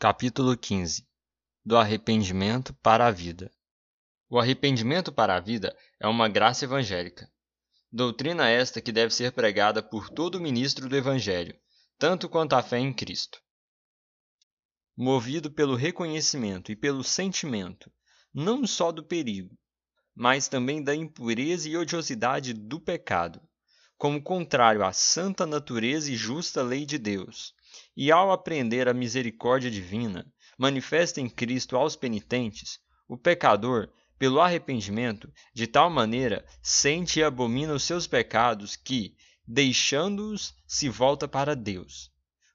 Capítulo 15 Do arrependimento para a vida. O arrependimento para a vida é uma graça evangélica. Doutrina esta que deve ser pregada por todo ministro do Evangelho, tanto quanto a fé em Cristo. Movido pelo reconhecimento e pelo sentimento, não só do perigo, mas também da impureza e odiosidade do pecado, como contrário à santa natureza e justa lei de Deus e ao aprender a misericórdia divina, manifesta em Cristo aos penitentes, o pecador, pelo arrependimento, de tal maneira sente e abomina os seus pecados que, deixando-os, se volta para Deus,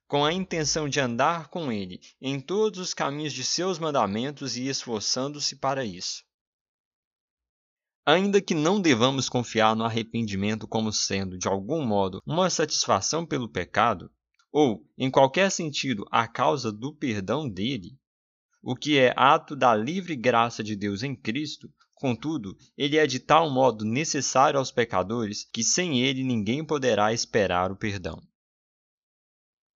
com a intenção de andar com Ele em todos os caminhos de seus mandamentos e esforçando-se para isso. Ainda que não devamos confiar no arrependimento como sendo, de algum modo, uma satisfação pelo pecado, ou, em qualquer sentido, a causa do perdão dele, o que é ato da livre graça de Deus em Cristo, contudo, ele é de tal modo necessário aos pecadores que sem ele ninguém poderá esperar o perdão.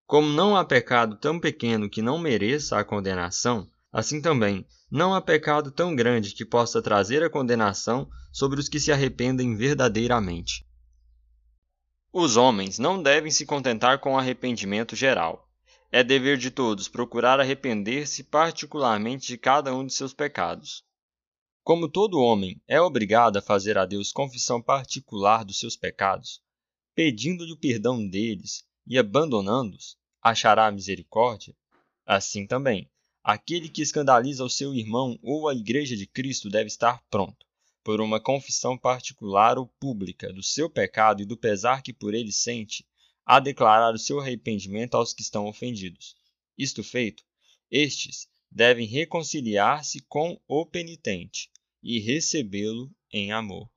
Como não há pecado tão pequeno que não mereça a condenação, assim também não há pecado tão grande que possa trazer a condenação sobre os que se arrependem verdadeiramente. Os homens não devem se contentar com arrependimento geral. É dever de todos procurar arrepender-se particularmente de cada um de seus pecados. Como todo homem é obrigado a fazer a Deus confissão particular dos seus pecados, pedindo-lhe o perdão deles e abandonando-os, achará misericórdia, assim também, aquele que escandaliza o seu irmão ou a Igreja de Cristo deve estar pronto por uma confissão particular ou pública do seu pecado e do pesar que por ele sente, a declarar o seu arrependimento aos que estão ofendidos. Isto feito, estes devem reconciliar-se com o penitente e recebê-lo em amor.